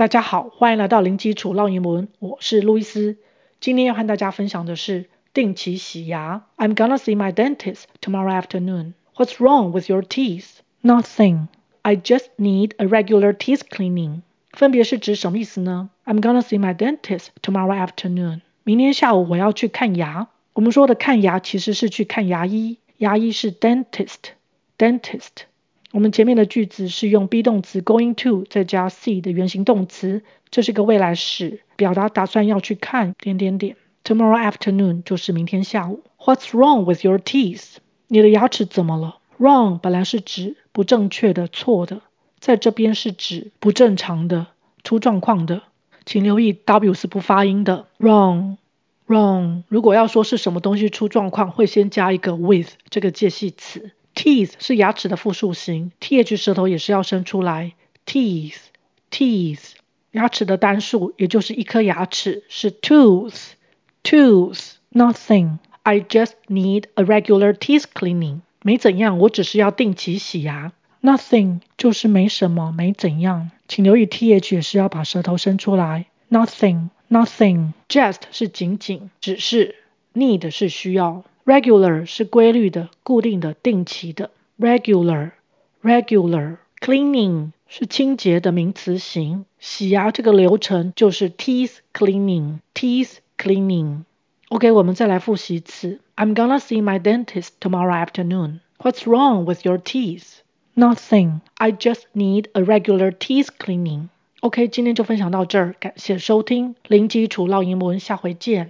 大家好，欢迎来到零基础绕英文，我是路易斯。今天要和大家分享的是定期洗牙。I'm gonna see my dentist tomorrow afternoon. What's wrong with your teeth? Nothing. I just need a regular teeth cleaning. 分别是指什么意思呢？I'm gonna see my dentist tomorrow afternoon. 明天下午我要去看牙。我们说的看牙其实是去看牙医，牙医是 dentist，dentist 我们前面的句子是用 be 动词 going to 再加 see 的原形动词，这是个未来时，表达打算要去看点点点。Tomorrow afternoon 就是明天下午。What's wrong with your teeth？你的牙齿怎么了？Wrong 本来是指不正确的、错的，在这边是指不正常的、出状况的。请留意 W 是不发音的。Wrong，wrong。如果要说是什么东西出状况，会先加一个 with 这个介系词。Teeth 是牙齿的复数形，th 舌头也是要伸出来。Teeth，teeth，牙齿的单数也就是一颗牙齿是 tooth，tooth。Nothing。I just need a regular teeth cleaning。没怎样，我只是要定期洗牙。Nothing 就是没什么，没怎样。请留意 th 也是要把舌头伸出来。Nothing，nothing。Just 是仅仅，只是。Need 是需要。Regular 是规律的、固定的、定期的。Regular，regular。Cleaning 是清洁的名词形，洗牙这个流程就是 teeth cleaning，teeth cleaning。OK，我们再来复习一次。I'm gonna see my dentist tomorrow afternoon. What's wrong with your teeth? Nothing. I just need a regular teeth cleaning. OK，今天就分享到这儿，感谢收听零基础绕英文，下回见。